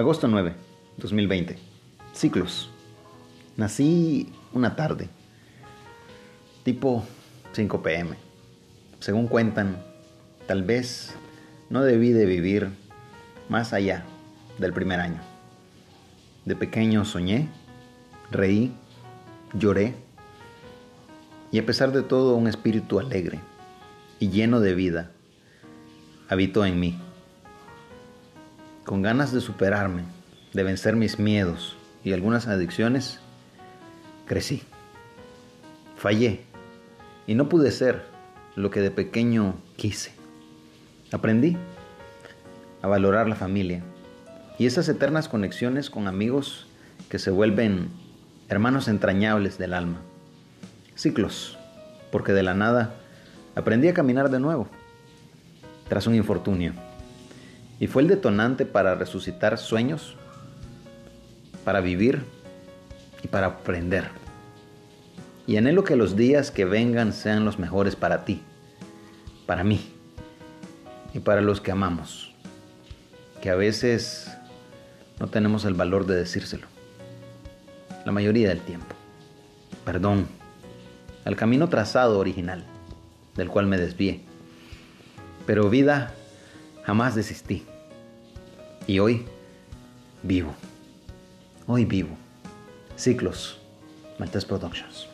Agosto 9, 2020. Ciclos. Nací una tarde, tipo 5 pm. Según cuentan, tal vez no debí de vivir más allá del primer año. De pequeño soñé, reí, lloré y a pesar de todo un espíritu alegre y lleno de vida habitó en mí. Con ganas de superarme, de vencer mis miedos y algunas adicciones, crecí. Fallé y no pude ser lo que de pequeño quise. Aprendí a valorar la familia y esas eternas conexiones con amigos que se vuelven hermanos entrañables del alma. Ciclos, porque de la nada aprendí a caminar de nuevo tras un infortunio. Y fue el detonante para resucitar sueños, para vivir y para aprender. Y anhelo que los días que vengan sean los mejores para ti, para mí y para los que amamos, que a veces no tenemos el valor de decírselo, la mayoría del tiempo. Perdón al camino trazado original, del cual me desvié pero vida, jamás desistí. Y hoy vivo. Hoy vivo. Ciclos. Maltes Productions.